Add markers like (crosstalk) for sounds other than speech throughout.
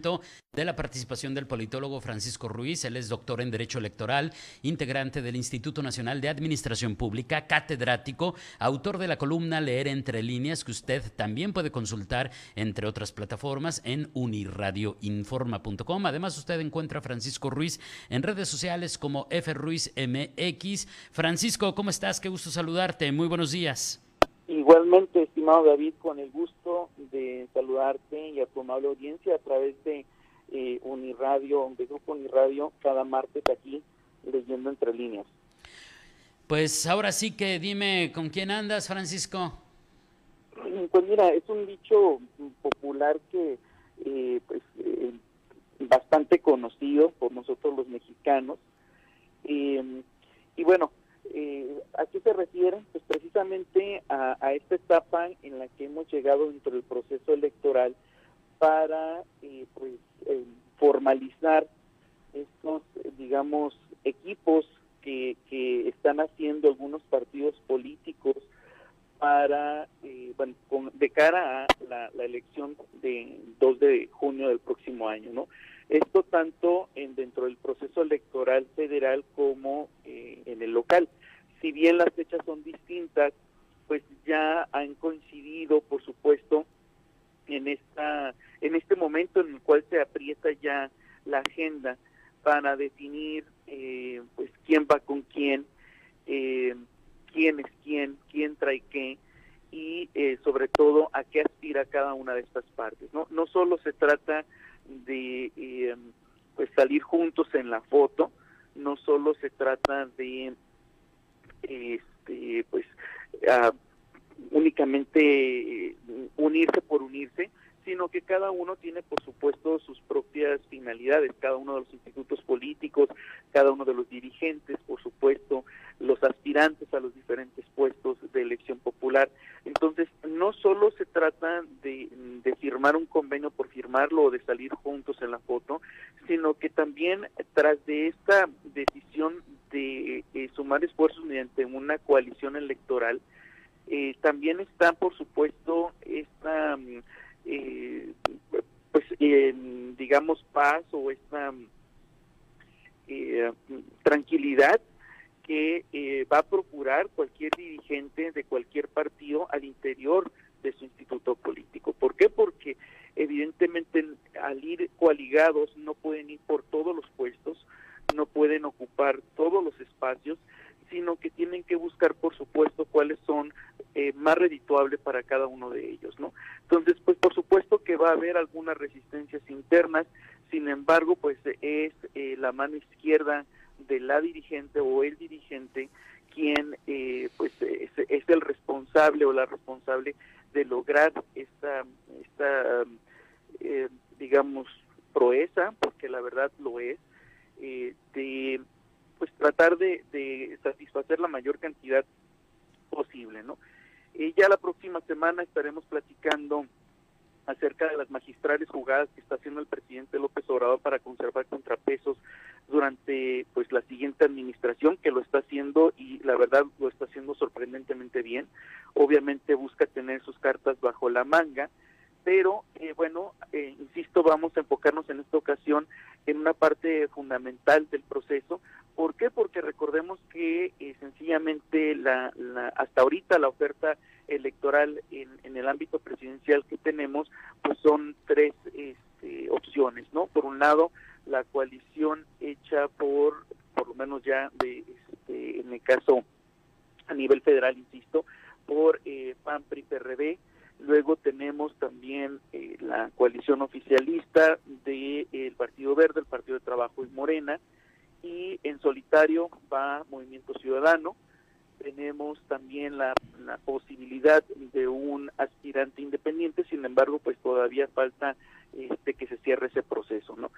de la participación del politólogo Francisco Ruiz. Él es doctor en Derecho Electoral, integrante del Instituto Nacional de Administración Pública, catedrático, autor de la columna Leer entre líneas, que usted también puede consultar, entre otras plataformas, en uniradioinforma.com. Además, usted encuentra a Francisco Ruiz en redes sociales como FRuizMX. Francisco, ¿cómo estás? Qué gusto saludarte. Muy buenos días. Igualmente, estimado David, con el gusto de saludarte y a tu amable audiencia a través de eh, Uniradio, de Grupo Uniradio, cada martes aquí leyendo entre líneas. Pues ahora sí que dime con quién andas, Francisco. Pues mira, es un dicho popular que eh, pues eh, bastante conocido por nosotros los mexicanos. Eh, y bueno, eh, ¿a qué se refiere? Pues precisamente a, a, esta etapa en la que hemos llegado dentro del proceso electoral para eh, pues eh, formalizar estos, digamos, equipos que, que están haciendo algunos partidos políticos para, eh, bueno, con, de cara a la, la, elección de 2 de junio del próximo año, ¿no? Esto tanto en, dentro del proceso electoral federal como eh, en el local. Si bien las fechas son distintas, pues ya han coincidido, por supuesto, en esta en este momento en el cual se aprieta ya la agenda para definir eh, pues quién va con quién, eh, quién es quién, quién trae qué y eh, sobre todo a qué aspira cada una de estas partes. No, no solo se trata de eh, pues salir juntos en la foto, no solo se trata de este pues uh, únicamente unirse por unirse, sino que cada uno tiene, por supuesto, sus propias finalidades, cada uno de los institutos políticos, cada uno de los dirigentes, por supuesto, los aspirantes a los diferentes puestos de elección popular. Entonces, no solo se trata de, de firmar un convenio por firmarlo o de salir juntos en la foto, sino que también tras de esta decisión de eh, sumar esfuerzos mediante una coalición electoral, eh, también está, por supuesto, esta eh, pues eh, digamos paz o esta eh, tranquilidad que eh, va a procurar cualquier dirigente de cualquier partido al interior de su instituto político. ¿Por qué? Porque evidentemente al ir coaligados no pueden ir por todos los puestos, no pueden ocupar todos los espacios, sino que tienen que buscar, por supuesto, cuáles son eh, más redituables para cada uno de ellos, ¿no? Entonces, pues por supuesto que va a haber algunas resistencias internas, sin embargo, pues es eh, la mano izquierda de la dirigente o el dirigente quien eh, pues es, es, el responsable o la responsable de lograr esta, esta eh, digamos, proeza, porque la verdad lo es, de pues tratar de, satisfacer la mayor cantidad posible, ¿no? Eh, ya la próxima semana estaremos platicando acerca de las magistrales jugadas que está haciendo el presidente López Obrador para conservar contrapesos durante pues la siguiente administración que lo está haciendo y la verdad lo está haciendo sorprendentemente bien. Obviamente busca tener sus cartas bajo la manga, pero eh, bueno, eh, insisto, vamos a enfocarnos en esta ocasión en una parte fundamental del proceso. ¿Por qué? Porque recordemos que eh, sencillamente la, la, hasta ahorita la oferta electoral en, en, el ámbito presidencial que tenemos, pues son tres este, opciones, ¿no? Por un lado, la coalición hecha por, por lo menos ya de, este, en el caso a nivel federal, insisto, por eh, PAN, PRI, PRD, Luego tenemos también eh, la coalición oficialista del de, Partido Verde, el Partido de Trabajo y Morena, y en solitario va Movimiento Ciudadano. Tenemos también la, posibilidad de un aspirante independiente, sin embargo, pues todavía falta este, que se cierre ese proceso, ¿no?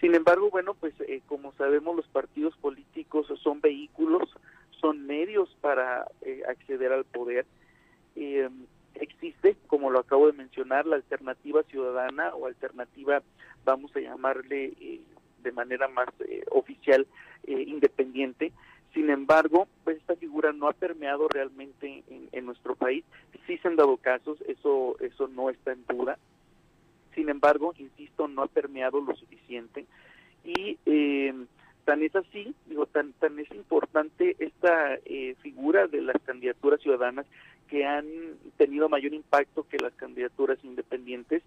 Sin embargo, bueno, pues eh, como sabemos, los partidos políticos son vehículos, son medios para eh, acceder al poder. existe, como lo acabo de mencionar, la alternativa ciudadana o alternativa, vamos a llamarle eh, de manera más eh, oficial, eh, independiente. Sin embargo, pues esta figura no ha permeado realmente en, nuestro país. Sí se han dado casos, eso, eso no está en duda. Sin embargo, insisto, no ha permeado lo suficiente. Y tan es así, digo, tan, tan es importante esta figura de las candidaturas ciudadanas que han tenido mayor impacto que las candidaturas independientes.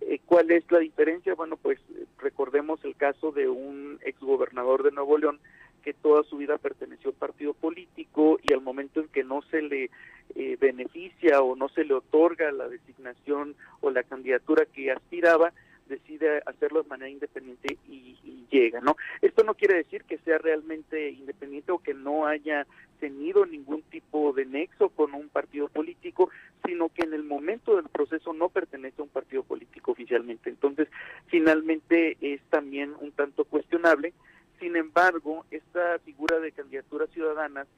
Eh, ¿Cuál es la diferencia? Bueno, pues recordemos el caso de un exgobernador de Nuevo León que toda su vida perteneció a partido político y al momento en que no se le eh, beneficia o no se le otorga la designación o la candidatura que aspiraba, decide hacerlo de manera independiente y, llega, ¿no? Esto no quiere decir que sea realmente independiente o que no haya tenido ningún tipo de nexo con un partido político, sino que en el momento del proceso no pertenece a un partido político oficialmente. Entonces, finalmente es también un tanto cuestionable. Sin embargo, esta figura de candidaturas ciudadanas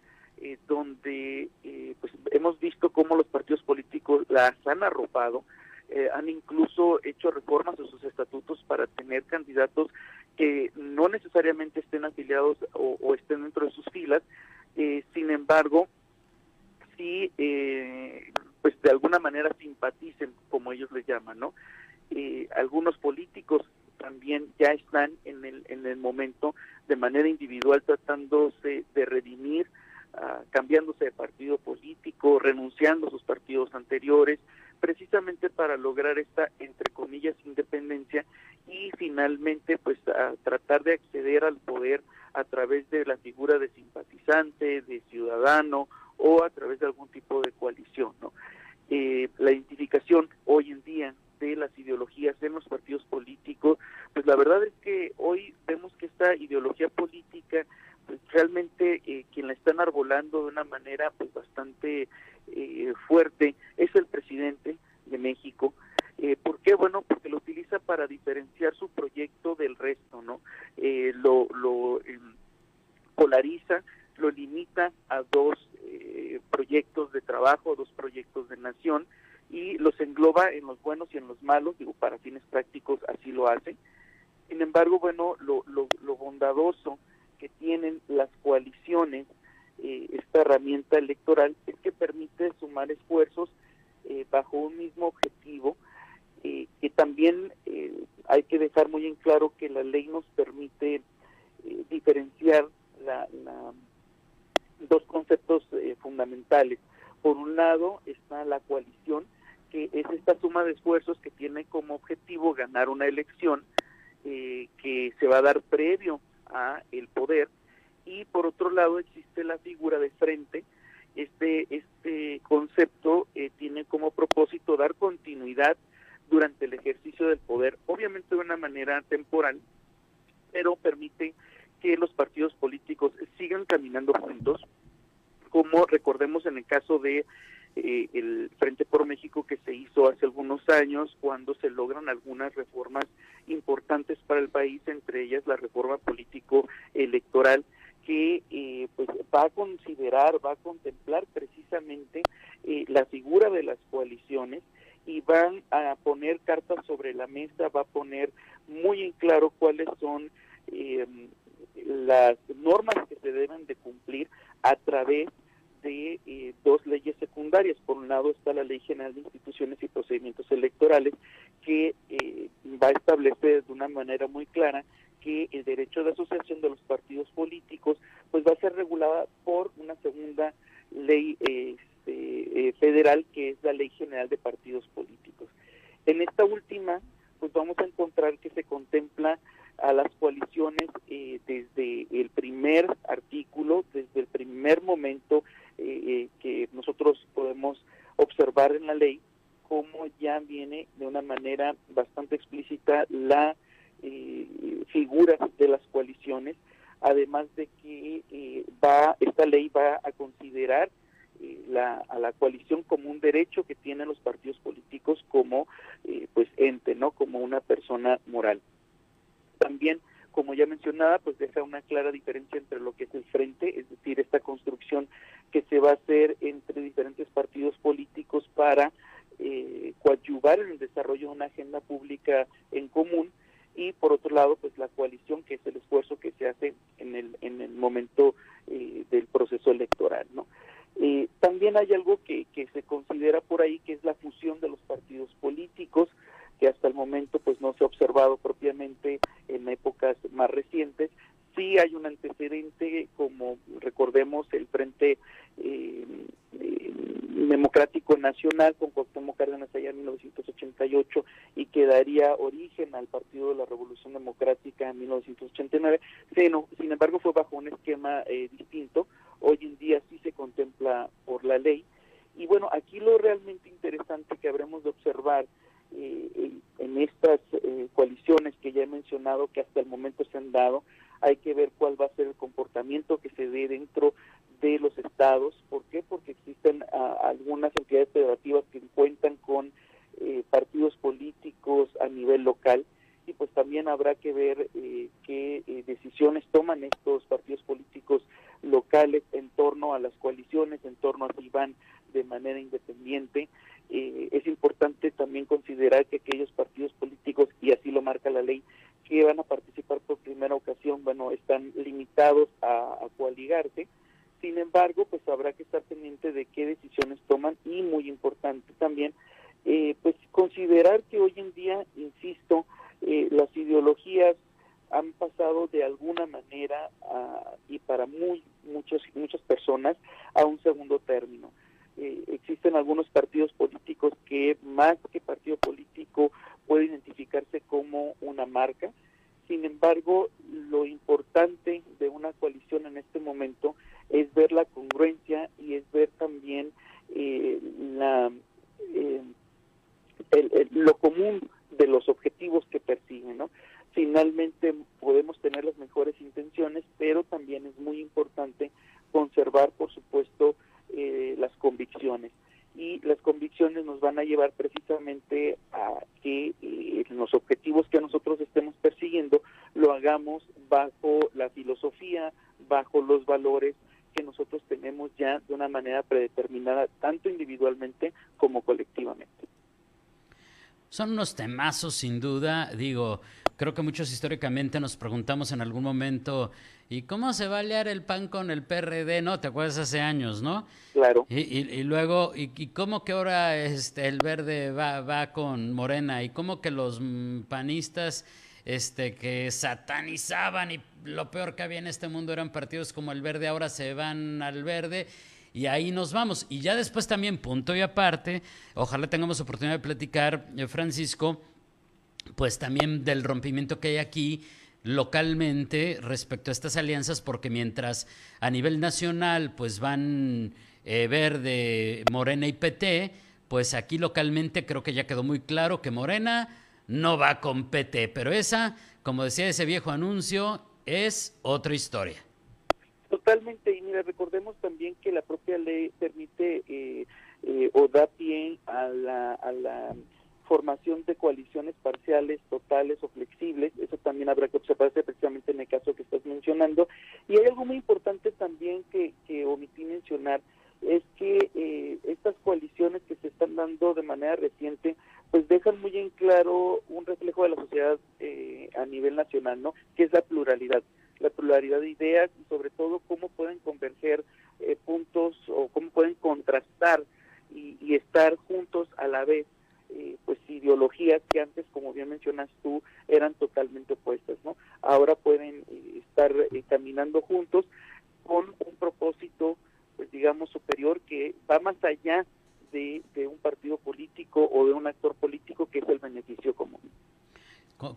eh, donde eh, pues hemos visto cómo los partidos políticos las han arropado, eh, han incluso hecho reformas a sus estatutos para tener candidatos que no necesariamente estén afiliados o, estén dentro de sus filas, eh, sin embargo, sí, eh, pues de alguna manera simpaticen, como ellos le llaman, ¿no? algunos políticos también ya están en el, en el momento de manera individual tratándose de redimir, ah, cambiándose de partido político, renunciando a sus partidos anteriores, precisamente para lograr esta, entre comillas, independencia y finalmente pues a tratar de acceder al poder a través de la figura de simpatizante, de ciudadano o a través de algún tipo de coalición. ¿no? Eh, la identificación hoy en día de las ideologías en los partidos políticos, pues la verdad es que hoy vemos que esta ideología política pues realmente eh, quien la están arbolando de una manera pues bastante eh, fuerte es el presidente de México. Eh, ¿Por qué? Bueno, porque lo utiliza para diferenciar su proyecto del resto, ¿no? Eh, lo lo em, polariza, lo limita a dos eh, proyectos de trabajo, dos proyectos de nación y los engloba en los buenos y en los malos, digo, para fines prácticos así lo hace. Sin embargo, bueno, lo, lo, lo bondadoso que tienen las coaliciones eh, esta herramienta electoral es que permite sumar esfuerzos eh, bajo un mismo objetivo, eh, que también hay que dejar muy en claro que la ley nos permite diferenciar la, dos conceptos fundamentales. Por un lado está la coalición, que es esta suma de esfuerzos que tiene como objetivo ganar una elección que se va a dar previo a el poder y por otro lado existe la figura de frente. Este, este concepto eh, tiene como propósito dar continuidad durante el ejercicio del poder, obviamente de una manera temporal, pero permite que los partidos políticos sigan caminando juntos, como recordemos en el caso de eh, el Frente por México que se hizo hace algunos años cuando se logran algunas reformas importantes para el país, entre ellas la reforma político electoral que eh, pues va a considerar, va a contemplar precisamente eh, la figura de las coaliciones y van a poner cartas sobre la mesa, va a poner muy en claro cuáles son em, las normas que se deben de cumplir a través de eh, dos leyes secundarias. Por un lado está la Ley General de Instituciones y Procedimientos Electorales, que va a establecer de una manera muy clara que el derecho de asociación de los partidos políticos pues va a ser regulada por una segunda ley este, eh, federal que es la Ley General de Partidos Políticos. En esta última pues vamos a encontrar que se contempla a las coaliciones eh, desde el primer artículo, desde el primer momento eh, que nosotros podemos observar en la ley, cómo ya viene de una manera bastante explícita la eh, figuras de las coaliciones, además de que eh, va esta ley va a considerar eh, la, a la coalición como un derecho que tienen los partidos políticos como pues ente, no como una persona moral. También como ya mencionaba, pues deja una clara diferencia entre lo que es el frente, es decir, esta construcción que se va a hacer entre diferentes partidos políticos para eh, coadyuvar en el desarrollo de una agenda pública en común y por otro lado pues la coalición que es el esfuerzo que se hace en el en el momento eh, del proceso electoral no eh, también hay algo que, que se considera por ahí que es la fusión de los partidos políticos que hasta el momento pues no se ha observado propiamente en épocas más recientes sí hay un antecedente como recordemos el frente eh, eh, democrático nacional con Cuauhtémoc Cárdenas allá en 1988 y que daría origen al Partido de la Revolución Democrática en 1989. Sin, embargo, fue bajo un esquema eh, distinto. Hoy en día sí se contempla por la ley. Y bueno, aquí lo realmente interesante que habremos de observar eh, en estas eh, coaliciones que ya he mencionado que hasta el momento se han dado, hay que ver cuál va a ser el comportamiento que se dé dentro de los estados. ¿Por qué? Porque existen ah, algunas entidades federativas que cuentan con eh, partidos políticos a nivel local y pues también habrá que ver eh, qué eh, decisiones toman estos partidos políticos locales en torno a las coaliciones, en torno a si van de manera independiente. es importante también considerar que aquellos partidos políticos, y así lo marca la ley, que van a participar por primera ocasión, bueno, están limitados a, a coaligarse, sin embargo, pues habrá que estar pendiente de qué decisiones toman y muy importante también, eh, pues considerar que hoy en día, insisto, eh, las ideologías han pasado de alguna manera y para muy muchos muchas personas a un segundo término. Eh, existen algunos partidos políticos que más que partido político puede identificarse como una marca. Sin embargo, lo importante de una coalición en este momento es ver la congruencia y es ver también eh, la, eh, lo común de los objetivos que persiguen, ¿no? Finalmente podemos tener las mejores intenciones, pero también es muy importante conservar, por supuesto, eh, las convicciones. Y las convicciones nos van a llevar precisamente a que los objetivos que nosotros estemos persiguiendo lo hagamos bajo la filosofía, bajo los valores que nosotros tenemos ya de una manera predeterminada, tanto individualmente como colectivamente. Son unos temazos, sin duda. Digo, creo que muchos históricamente nos preguntamos en algún momento, ¿y cómo se va a aliar el PAN con el PRD? ¿No? ¿Te acuerdas hace años, no? Claro. Y, luego, ¿y, cómo que ahora este, el verde va, va con Morena? ¿Y cómo que los mm, panistas este, que satanizaban y lo peor que había en este mundo eran partidos como el verde, ahora se van al verde y ahí nos vamos. Y ya después también, punto y aparte, ojalá tengamos oportunidad de platicar, eh, Francisco, pues también del rompimiento que hay aquí localmente respecto a estas alianzas, porque mientras a nivel nacional pues van eh, Verde, Morena y PT, pues aquí localmente creo que ya quedó muy claro que Morena no va con PT, pero esa, como decía ese viejo anuncio, es otra historia. Totalmente, y mira, recordemos también que la propia ley permite eh, eh, o da pie a la, a la formación de coaliciones parciales, totales o flexibles. Eso también habrá que observarse precisamente en el caso que estás mencionando. Y hay algo muy importante también que, que omití mencionar, es que eh, estas coaliciones que se están dando de manera reciente, pues dejan muy en claro un reflejo de la sociedad eh, a nivel nacional, ¿no? Que es la pluralidad, la pluralidad de ideas y sobre todo cómo pueden converger eh, puntos o cómo pueden contrastar y, y, estar juntos a la vez, pues ideologías que antes, como bien mencionas tú, eran totalmente opuestas, ¿no? Ahora pueden estar caminando juntos con un propósito pues digamos, superior que va más allá de, un partido político o de un actor político que es el beneficio común.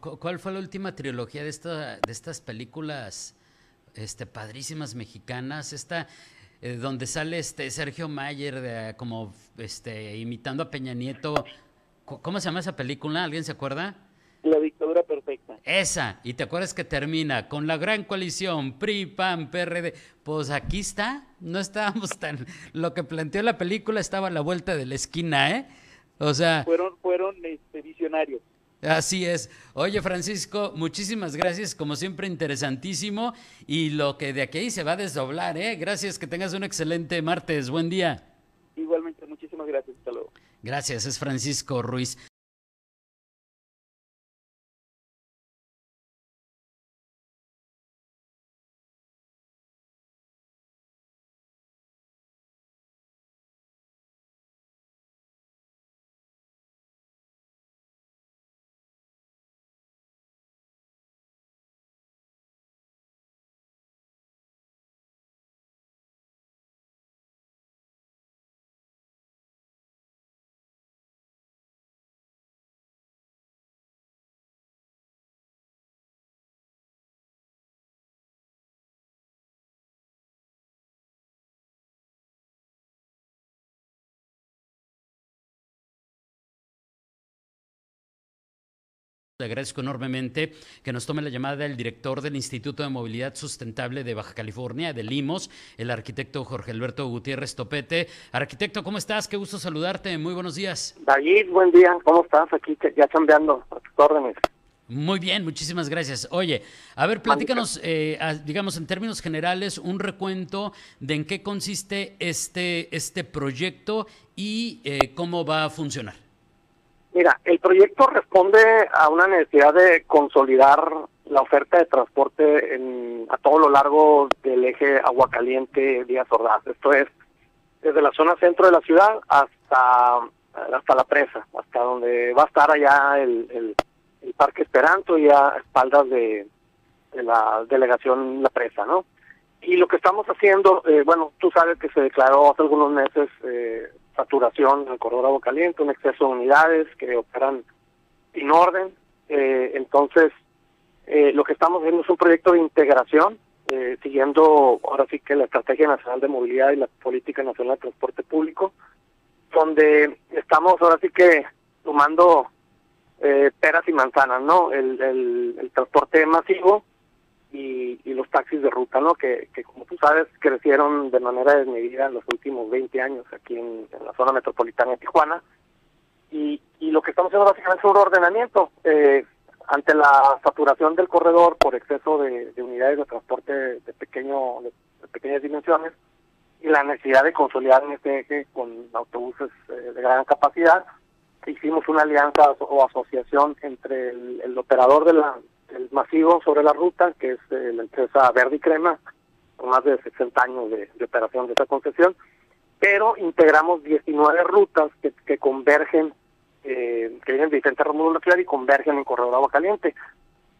¿Cuál fue la última trilogía de, esta, de estas películas este, padrísimas mexicanas? Esta, eh, donde sale este Sergio Mayer de, como este, imitando a Peña Nieto. ¿Cómo se llama esa película? ¿Alguien se acuerda? La dictadura perfecta. Esa, y te acuerdas que termina con la gran coalición PRI, PAN, PRD. Pues aquí está, no estábamos (laughs) tan. Lo que planteó la película estaba a la vuelta de la esquina, ¿eh? O sea. Fueron, fueron este, visionarios. Así es. Oye, Francisco, muchísimas gracias, como siempre, interesantísimo. Y lo que de aquí se va a desdoblar, ¿eh? Gracias, que tengas un excelente martes. Buen día. Igualmente, muchísimas gracias. Hasta luego. Gracias, es Francisco Ruiz. Le agradezco enormemente que nos tome la llamada del director del Instituto de Movilidad Sustentable de Baja California, de Limos, el arquitecto Jorge Alberto Gutiérrez Topete. Arquitecto, ¿cómo estás? Qué gusto saludarte. Muy buenos días. David, buen día. ¿Cómo estás? Aquí ya cambiando a tus órdenes. Muy bien, muchísimas gracias. Oye, a ver, platícanos, eh, digamos, en términos generales, un recuento de en qué consiste este, este proyecto y eh, cómo va a funcionar. Mira, el proyecto responde a una necesidad de consolidar la oferta de transporte en, a todo lo largo del eje Aguacaliente Díaz Ordaz. Esto es desde la zona centro de la ciudad hasta hasta la presa, hasta donde va a estar allá el, el, Parque Esperanto y a espaldas de, la delegación La Presa, ¿no? Y lo que estamos haciendo, eh, bueno, tú sabes que se declaró hace algunos meses eh, saturación en el corredor agua caliente, un exceso de unidades que operan sin orden. Eh, entonces, eh, lo que estamos haciendo es un proyecto de integración, eh, siguiendo ahora sí que la Estrategia Nacional de Movilidad y la Política Nacional de Transporte Público, donde estamos ahora sí que tomando peras y manzanas, ¿no? El, el transporte masivo, y, los taxis de ruta, ¿no? Que, como tú sabes crecieron de manera desmedida en los últimos 20 años aquí en, la zona metropolitana de Tijuana. Y, y lo que estamos haciendo básicamente es un ordenamiento eh, ante la saturación del corredor por exceso de, unidades de transporte de, pequeño de, pequeñas dimensiones y la necesidad de consolidar en este eje con autobuses eh, de gran capacidad. Hicimos una alianza o asociación entre el operador de la, el masivo sobre la ruta, que es eh, la empresa Verde y Crema, con más de 60 años de, operación de esa concesión, pero integramos 19 rutas que, que convergen, eh, que vienen de diferentes ramos de y convergen en Corredor Agua Caliente.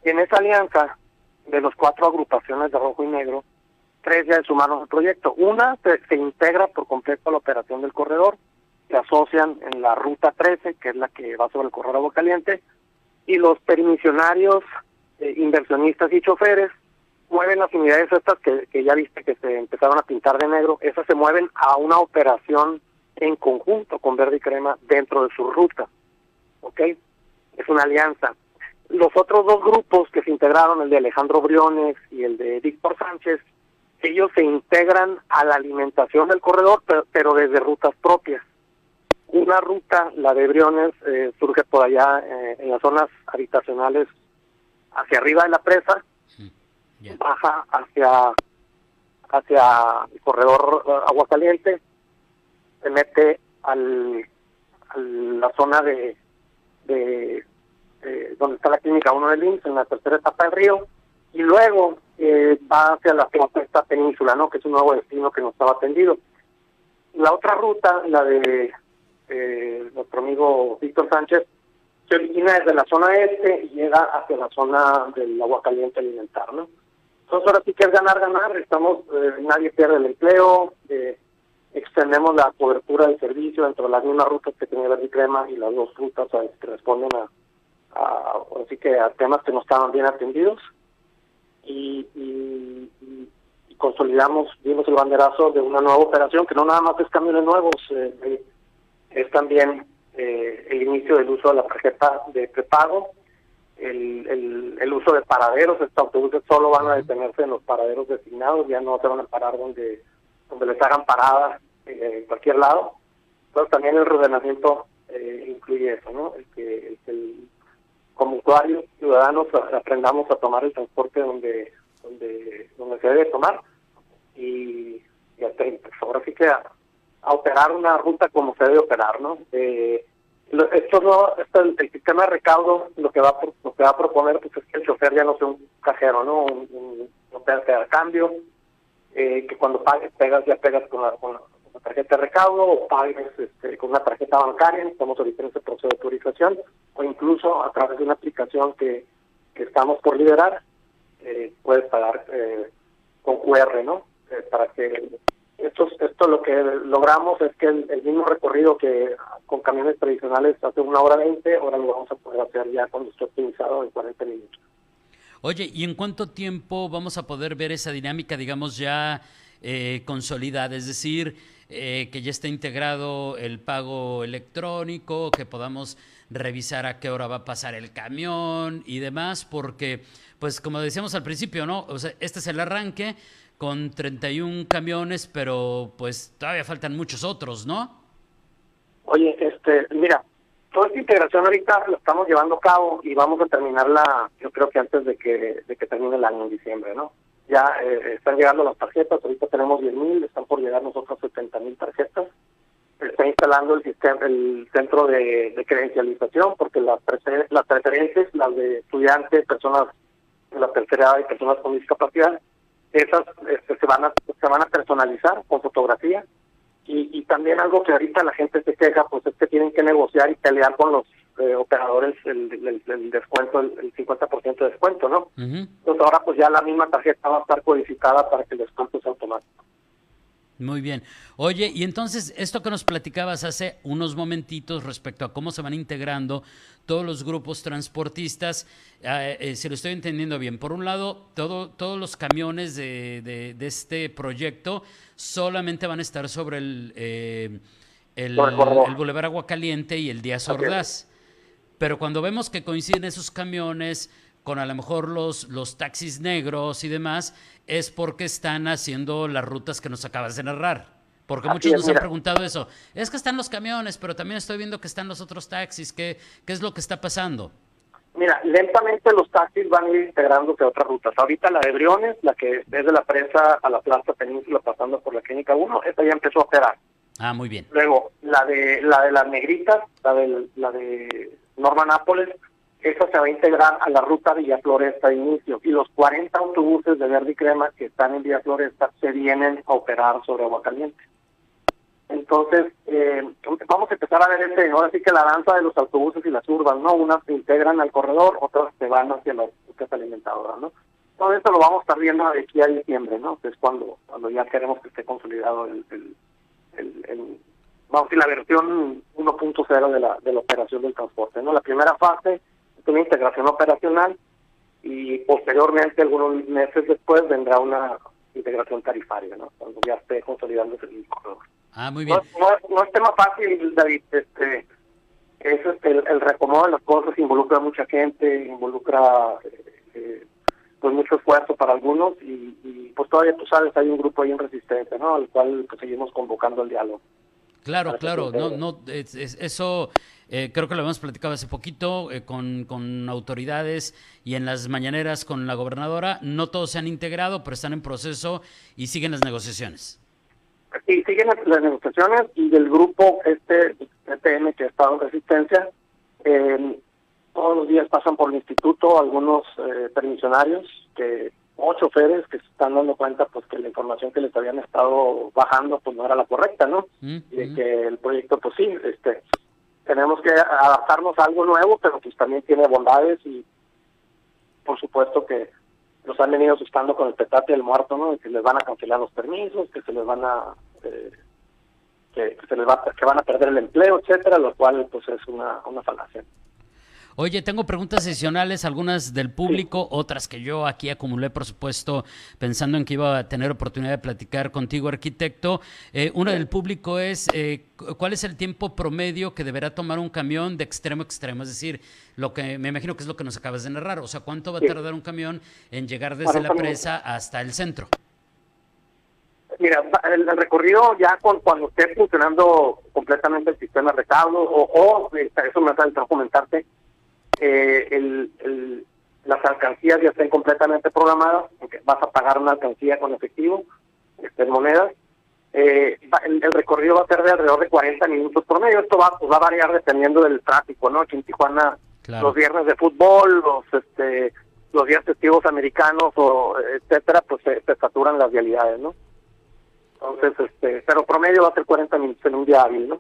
En esa alianza de los cuatro agrupaciones de rojo y negro, tres ya sumaron al proyecto. Una se, se integra por completo a la operación del corredor, se asocian en la ruta 13, que es la que va sobre el corredor Agua Caliente, y los permisionarios eh, inversionistas y choferes mueven las unidades estas que, ya viste que se empezaron a pintar de negro, esas se mueven a una operación en conjunto con Verde y Crema dentro de su ruta. ¿Ok? Es una alianza. Los otros dos grupos que se integraron, el de Alejandro Briones y el de Víctor Sánchez, ellos se integran a la alimentación del corredor, pero, desde rutas propias. Una ruta, la de Briones, eh, surge por allá eh, en las zonas habitacionales hacia arriba de la presa, baja hacia hacia el corredor uh, agua caliente, se mete al, a la zona de, de, donde está la clínica 1 del IMSS, en la tercera etapa del río, y luego eh, va hacia la esta península, ¿no? que es un nuevo destino que no estaba atendido. La otra ruta, la de eh, nuestro amigo Víctor Sánchez, se origina desde la zona este y llega hacia la zona del agua caliente alimentar, ¿no? Entonces ahora sí que es ganar, ganar, estamos, eh, nadie pierde el empleo, eh, extendemos la cobertura del servicio dentro de las mismas rutas que tiene Verde Crema y las dos rutas que responden a, así que a temas que no estaban bien atendidos y, consolidamos, dimos el banderazo de una nueva operación que no nada más es camiones nuevos, eh, es también eh, inicio del uso de la tarjeta de prepago, el, el, uso de paraderos, estos autobuses solo van a detenerse en los paraderos designados, ya no se van a parar donde, donde les hagan paradas eh, en cualquier lado. Entonces también el ordenamiento eh, incluye eso, ¿no? El que, el, como usuarios, ciudadanos, aprendamos a tomar el transporte donde donde donde se debe tomar y, y pues, ahora sí que a, operar una ruta como se debe operar, ¿no? Eh, esto no, esto, el, sistema de recaudo lo que va lo que va a proponer pues es que el chofer ya no sea un cajero, ¿no? Un, un, un cambio, eh, que cuando pagues pegas ya pegas con la, con la, tarjeta de recaudo o pagues este, con una tarjeta bancaria, estamos ahorita en ese proceso de autorización, o incluso a través de una aplicación que, que estamos por liberar, eh, puedes pagar eh, con QR, ¿no? Eh, para que esto, esto lo que logramos es que el, mismo recorrido que con camiones tradicionales hace una hora veinte, ahora lo vamos a poder hacer ya cuando esté optimizado en 40 minutos. Oye, ¿y en cuánto tiempo vamos a poder ver esa dinámica, digamos, ya eh, consolidada? Es decir, eh, que ya esté integrado el pago electrónico, que podamos revisar a qué hora va a pasar el camión y demás, porque, pues como decíamos al principio, ¿no? O sea, este es el arranque con 31 camiones, pero pues todavía faltan muchos otros, ¿no? Oye, este, mira, toda esta integración ahorita lo estamos llevando a cabo y vamos a terminarla, yo creo que antes de que, de que termine el año en diciembre, ¿no? Ya eh, están llegando las tarjetas, ahorita tenemos 10.000, están por llegar nosotros 70.000 tarjetas. está instalando el sistema, el centro de, credencialización, porque las, las preferentes, las de estudiantes, personas de la tercera edad y personas con discapacidad, esas este, se van a se van a personalizar con fotografía. Y, y también algo que ahorita la gente se queja pues es que tienen que negociar y pelear con los eh, operadores el, el, descuento el, 50% de descuento no entonces ahora pues ya la misma tarjeta va a estar codificada para que el descuento sea automático muy bien. Oye, y entonces esto que nos platicabas hace unos momentitos respecto a cómo se van integrando todos los grupos transportistas, eh, eh, si lo estoy entendiendo bien, por un lado, todo, todos los camiones de, de, este proyecto solamente van a estar sobre el, eh, el, el, Boulevard Agua Caliente y el Díaz Ordaz. Pero cuando vemos que coinciden esos camiones con a lo mejor los, los taxis negros y demás, es porque están haciendo las rutas que nos acabas de narrar. Porque muchos nos han preguntado eso. Es que están los camiones, pero también estoy viendo que están los otros taxis. ¿Qué, qué es lo que está pasando? Mira, lentamente los taxis van a ir integrándose a otras rutas. Ahorita la de Briones, la que es de la presa a la Plaza Península pasando por la Clínica 1, esta ya empezó a operar. Ah, muy bien. Luego, la de la de las negritas, la de, la de Norma Nápoles, esa se va a integrar a la ruta Villa Floresta de inicio y los 40 autobuses de verde y crema que están en Villa Floresta se vienen a operar sobre agua caliente. Entonces, eh, vamos a empezar a ver este, ahora sí que la danza de los autobuses y las urbas, ¿no? Unas se integran al corredor, otras se van hacia las rutas alimentadoras, ¿no? Todo esto lo vamos a estar viendo de aquí a diciembre, ¿no? Es cuando, ya queremos que esté consolidado el, el, el, vamos a decir, la versión 1.0 de la, de la operación del transporte, ¿no? La primera fase una integración operacional y posteriormente, algunos meses después, vendrá una integración tarifaria, ¿no? Cuando ya esté consolidándose el corredor. Ah, muy bien. No, es tema fácil, David. Este, es este, el, el reacomodo de las cosas involucra a mucha gente, involucra eh, eh, pues mucho esfuerzo para algunos y, pues todavía tú sabes hay un grupo ahí en resistencia, ¿no? Al cual pues, seguimos convocando al diálogo. Claro, claro, no, no, eso eh, creo que lo hemos platicado hace poquito eh, con, con, autoridades y en las mañaneras con la gobernadora. No todos se han integrado, pero están en proceso y siguen las negociaciones. Sí, siguen las negociaciones y del grupo este ETM que ha estado en resistencia, eh, todos los días pasan por el instituto algunos permisionarios que o choferes que se están dando cuenta pues que la información que les habían estado bajando pues no era la correcta, ¿no? Mm, y de mm. que el proyecto pues sí, este tenemos que adaptarnos a algo nuevo, pero pues también tiene bondades y por supuesto que nos han venido asustando con el petate del muerto, ¿no? Que les van a cancelar los permisos, que se les van a eh, que, se les va que van a perder el empleo, etcétera, lo cual pues es una una falacia. Oye, tengo preguntas adicionales, algunas del público, otras que yo aquí acumulé, por supuesto, pensando en que iba a tener oportunidad de platicar contigo, arquitecto. Eh, una del público es, eh, ¿cuál es el tiempo promedio que deberá tomar un camión de extremo a extremo? Es decir, lo que me imagino que es lo que nos acabas de narrar. O sea, ¿cuánto va a tardar un camión en llegar desde la presa hasta el centro? Mira, el, recorrido ya con, cuando esté funcionando completamente el sistema de recaudo, o, o eso me falta comentarte, eh, el, las alcancías ya estén completamente programadas, porque vas a pagar una alcancía con efectivo, este, en monedas. Eh, el, recorrido va a ser de alrededor de 40 minutos por medio. Esto va, pues, va a variar dependiendo del tráfico, ¿no? Aquí en Tijuana, los viernes de fútbol, los este los días festivos americanos o etcétera, pues se, saturan las vialidades, ¿no? Entonces, este, pero promedio va a ser 40 minutos en un día hábil, ¿no?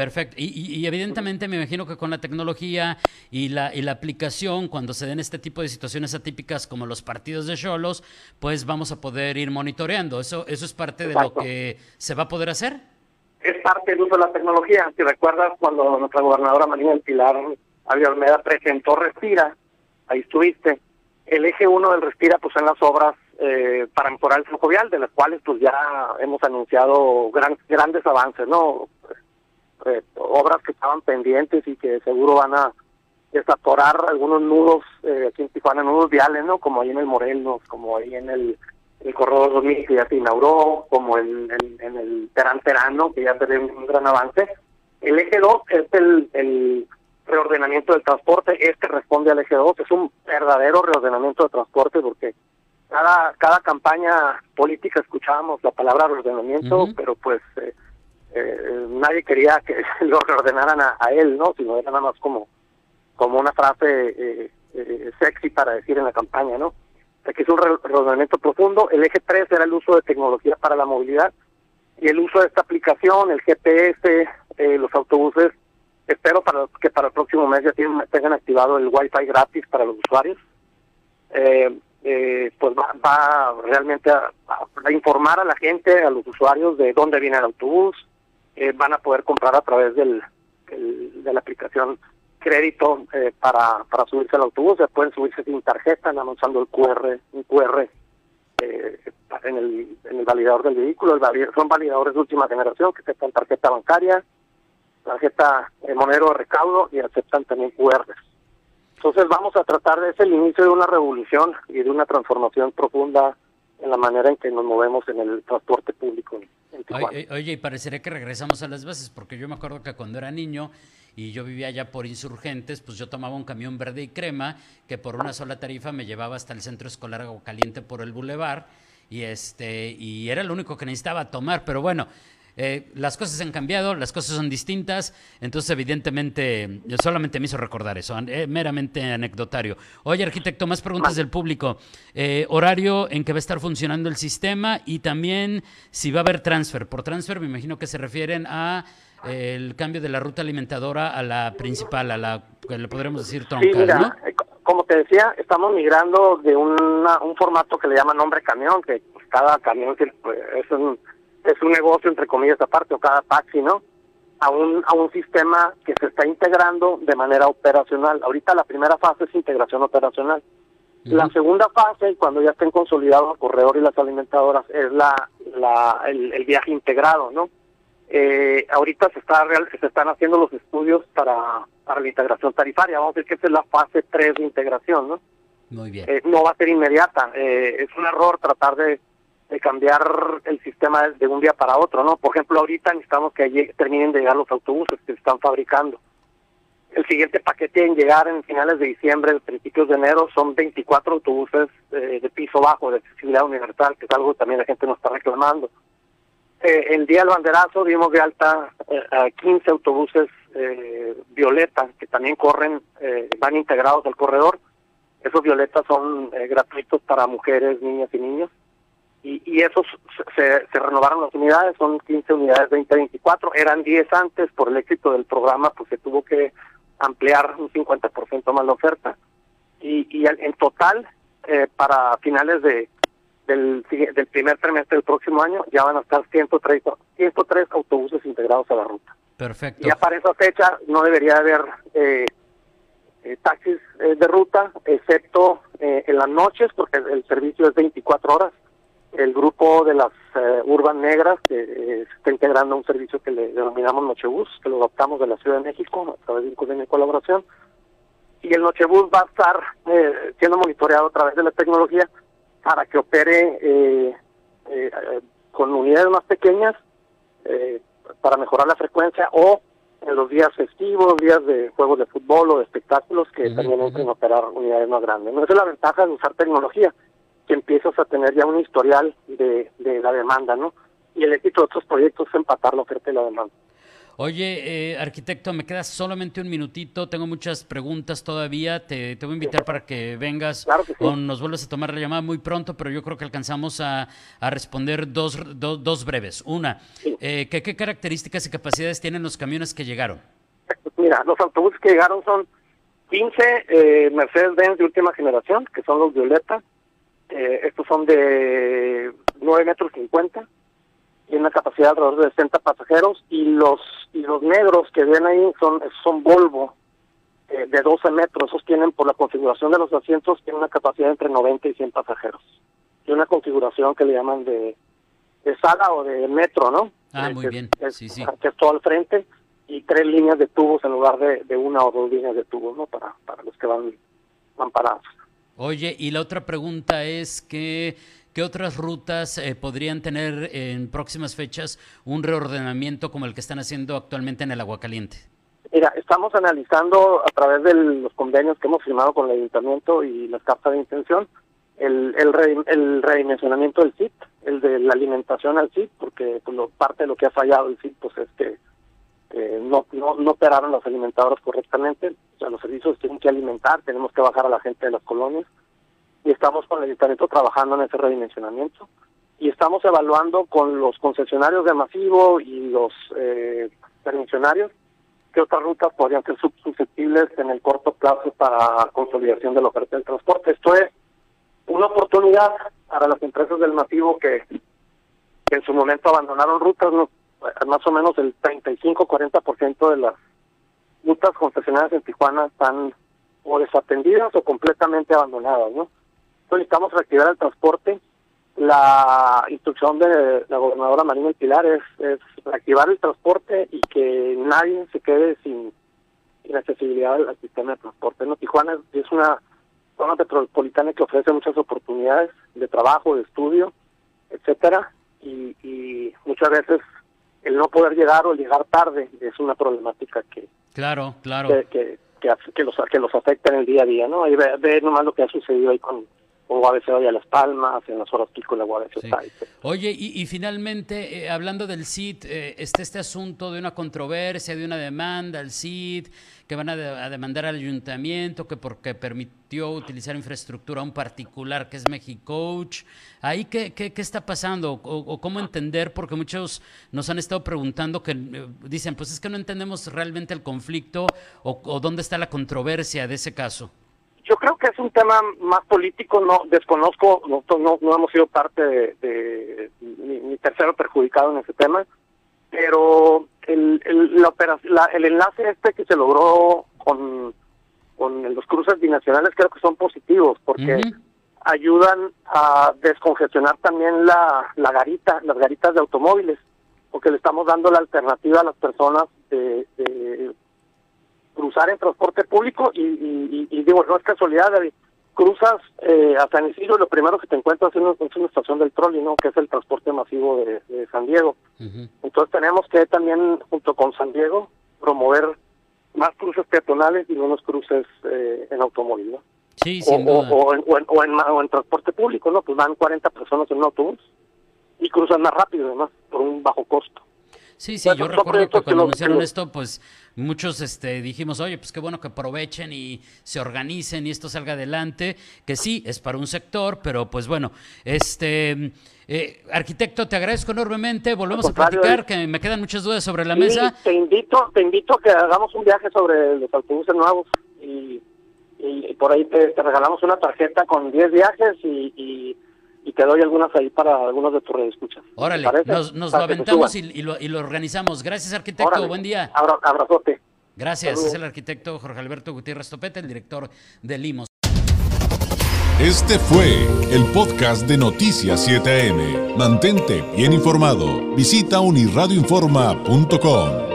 Perfecto. Y, evidentemente me imagino que con la tecnología y la, y la aplicación, cuando se den este tipo de situaciones atípicas como los partidos de Cholos, pues vamos a poder ir monitoreando. ¿Eso, eso es parte de lo que se va a poder hacer? Es parte del uso de la tecnología. Si recuerdas cuando nuestra gobernadora María del Pilar Almeida presentó Respira, ahí estuviste, el eje uno del Respira pues en las obras eh, para mejorar el flujo vial, de las cuales pues ya hemos anunciado gran, grandes avances, ¿no? Eh, obras que estaban pendientes y que seguro van a desatorar algunos nudos eh, aquí en Tijuana, nudos viales, ¿no? Como ahí en el Morelos, como ahí en el, el Corredor 2000 que ya se inauguró, como en, en, el Terán Terano, que ya ve un, gran avance. El eje 2 es el, el reordenamiento del transporte, este responde al eje 2, es un verdadero reordenamiento de transporte porque cada cada campaña política escuchábamos la palabra reordenamiento, pero pues eh, eh, nadie quería que (laughs) lo reordenaran a, él, ¿no? Sino era nada más como, como una frase eh, eh, sexy para decir en la campaña, ¿no? Aquí es un reordenamiento profundo. El eje 3 era el uso de tecnología para la movilidad y el uso de esta aplicación, el GPS, los autobuses. Espero para que para el próximo mes ya tengan activado el Wi-Fi gratis para los usuarios. pues va, va realmente a, informar a la gente, a los usuarios de dónde viene el autobús, eh, van a poder comprar a través del, de la aplicación crédito eh, para, para subirse al autobús, ya pueden subirse sin tarjeta, usando el QR, un QR eh, en, el, en el validador del vehículo, son validadores de última generación que aceptan tarjeta bancaria, tarjeta monero de recaudo y aceptan también QR. Entonces vamos a tratar de ese el inicio de una revolución y de una transformación profunda en la manera en que nos movemos en el transporte público. Oye, y parecería que regresamos a las bases, porque yo me acuerdo que cuando era niño y yo vivía allá por insurgentes, pues yo tomaba un camión verde y crema que por una sola tarifa me llevaba hasta el centro escolar Caliente por el bulevar y este y era lo único que necesitaba tomar, pero bueno, eh, las cosas han cambiado, las cosas son distintas, entonces evidentemente solamente me hizo recordar eso, eh, meramente anecdotario. Oye, arquitecto, más preguntas del público. Eh, horario en que va a estar funcionando el sistema y también si va a haber transfer. Por transfer me imagino que se refieren a el cambio de la ruta alimentadora a la principal, a la que le podremos decir troncal, ¿no? Como te decía, estamos migrando de un formato que le llama nombre camión, que cada camión pues, es un es un negocio, entre comillas, aparte, o cada taxi, ¿no? A un, a un sistema que se está integrando de manera operacional. Ahorita la primera fase es integración operacional. La segunda fase, cuando ya estén consolidados el corredor y las alimentadoras, es la, la el, viaje integrado, ¿no? Eh, ahorita se está se están haciendo los estudios para, para la integración tarifaria. Vamos a decir que esa es la fase 3 de integración, ¿no? Muy bien. Eh, no va a ser inmediata. Eh, es un error tratar de de cambiar el sistema de un día para otro, ¿no? Por ejemplo, ahorita necesitamos que terminen de llegar los autobuses que se están fabricando. El siguiente paquete en llegar en finales de diciembre, principios de enero, son 24 autobuses eh, de piso bajo, de accesibilidad universal, que es algo que también la gente nos está reclamando. Eh, el día del banderazo dimos de alta eh, a 15 autobuses eh, violetas que también corren, van integrados al corredor. Esos violetas son gratuitos para mujeres, niñas y niños y, y esos se, se, renovaron las unidades, son 15 unidades 2024, eran 10 antes, por el éxito del programa, pues se tuvo que ampliar un 50% más la oferta. Y, y en total, eh, para finales de del, del primer trimestre del próximo año, ya van a estar 103, 103 autobuses integrados a la ruta. Perfecto. Ya para esa fecha no debería haber eh, eh taxis eh, de ruta, excepto en las noches, porque el servicio es 24 horas el grupo de las eh, Urban Negras, que eh, está integrando un servicio que le denominamos Nochebus, que lo adoptamos de la Ciudad de México a través de un convenio de colaboración. Y el Nochebus va a estar eh, siendo monitoreado a través de la tecnología para que opere con unidades más pequeñas para mejorar la frecuencia o en los días festivos, días de juegos de fútbol o de espectáculos que también entren a operar unidades más grandes. ¿no? Esa es la ventaja de usar tecnología, que empiezas a tener ya un historial de, de la demanda, ¿no? Y el éxito de otros proyectos es empatar la oferta y la demanda. Oye, eh, arquitecto, me queda solamente un minutito. Tengo muchas preguntas todavía. Te, te voy a invitar para que vengas o nos vuelvas a tomar la llamada muy pronto, pero yo creo que alcanzamos a, a responder dos, dos, breves. Una, eh, ¿qué, ¿qué características y capacidades tienen los camiones que llegaron? Mira, los autobuses que llegaron son 15 eh, Mercedes-Benz de última generación, que son los Violeta. Eh, estos son de 9 metros 50 tiene una capacidad de alrededor de 60 pasajeros y los y los negros que ven ahí son son Volvo eh, de 12 metros, esos tienen por la configuración de los asientos tienen una capacidad entre 90 y 100 pasajeros. Y una configuración que le llaman de, de sala o de metro, ¿no? Ah, muy bien. sí, sí. Que es todo al frente y tres líneas de tubos en lugar de, de una o dos líneas de tubos, ¿no? Para, para los que van, van parados. Oye, y la otra pregunta es que ¿Qué otras rutas eh, podrían tener en próximas fechas un reordenamiento como el que están haciendo actualmente en el Agua Caliente? Mira, estamos analizando a través de los convenios que hemos firmado con el ayuntamiento y las cartas de intención el, el, redimensionamiento del SIT, el de la alimentación al SIT, porque pues, parte de lo que ha fallado el SIT pues, es que no, no, no operaron los alimentadores correctamente, o sea, los servicios tienen que alimentar, tenemos que bajar a la gente de las colonias y estamos con el ayuntamiento trabajando en ese redimensionamiento y estamos evaluando con los concesionarios de masivo y los eh, permisionarios qué otras rutas podrían ser susceptibles en el corto plazo para consolidación de la oferta del transporte. Esto es una oportunidad para las empresas del masivo que, en su momento abandonaron rutas, más o menos el 35-40% de las rutas concesionarias en Tijuana están o desatendidas o completamente abandonadas, ¿no? necesitamos reactivar el transporte. La instrucción de la gobernadora Marina Pilar es, reactivar el transporte y que nadie se quede sin, accesibilidad al, sistema de transporte. Tijuana es una zona metropolitana que ofrece muchas oportunidades de trabajo, de estudio, etcétera, y, y muchas veces el no poder llegar o llegar tarde es una problemática que claro claro. que, que, los que los afecta en el día a día no y ve, ve nomás lo que ha sucedido ahí con o a veces vaya a Las Palmas, en las horas pico la Guardia Oye, y, finalmente, eh, hablando del CID, eh, está este asunto de una controversia, de una demanda al CID, que van a, demandar al ayuntamiento, que porque permitió utilizar infraestructura a un particular que es Mexicoach. ¿Ahí qué, qué, qué está pasando? O, cómo entender? Porque muchos nos han estado preguntando que eh, dicen, pues es que no entendemos realmente el conflicto o, o dónde está la controversia de ese caso. Yo creo que es un tema más político, no desconozco, no, no, hemos sido parte de, ni, tercero perjudicado en ese tema, pero el, el, la el enlace este que se logró con, con los cruces binacionales creo que son positivos porque ayudan a descongestionar también la, la garita, las garitas de automóviles, porque le estamos dando la alternativa a las personas de, de cruzar en transporte público y, digo, no es casualidad, David, cruzas eh, a San Isidro y lo primero que te encuentras es una, una estación del trolley, ¿no? Que es el transporte masivo de, San Diego. Entonces tenemos que también, junto con San Diego, promover más cruces peatonales y menos cruces eh, en automóvil, ¿no? Sí, sin o, O, en, o, en, transporte público, ¿no? Pues van 40 personas en un autobús y cruzan más rápido, además, por un bajo costo. Sí, sí, yo recuerdo que cuando anunciaron esto, pues muchos este, dijimos, oye, pues qué bueno que aprovechen y se organicen y esto salga adelante, que sí, es para un sector, pero pues bueno, este... Eh, arquitecto, te agradezco enormemente. Volvemos a platicar, que me quedan muchas dudas sobre la mesa. Te invito, te invito a que hagamos un viaje sobre los autobuses nuevos y, y, por ahí te, regalamos una tarjeta con 10 viajes y y te doy algunas ahí para algunos de tus redescuchas. Órale, nos, nos lo aventamos y, lo, y, lo, organizamos. Gracias, arquitecto. Buen día. abrazote. Gracias. Es el arquitecto Jorge Alberto Gutiérrez Topete, el director de Limos. Este fue el podcast de Noticias 7am. Mantente bien informado. Visita unirradioinforma.com.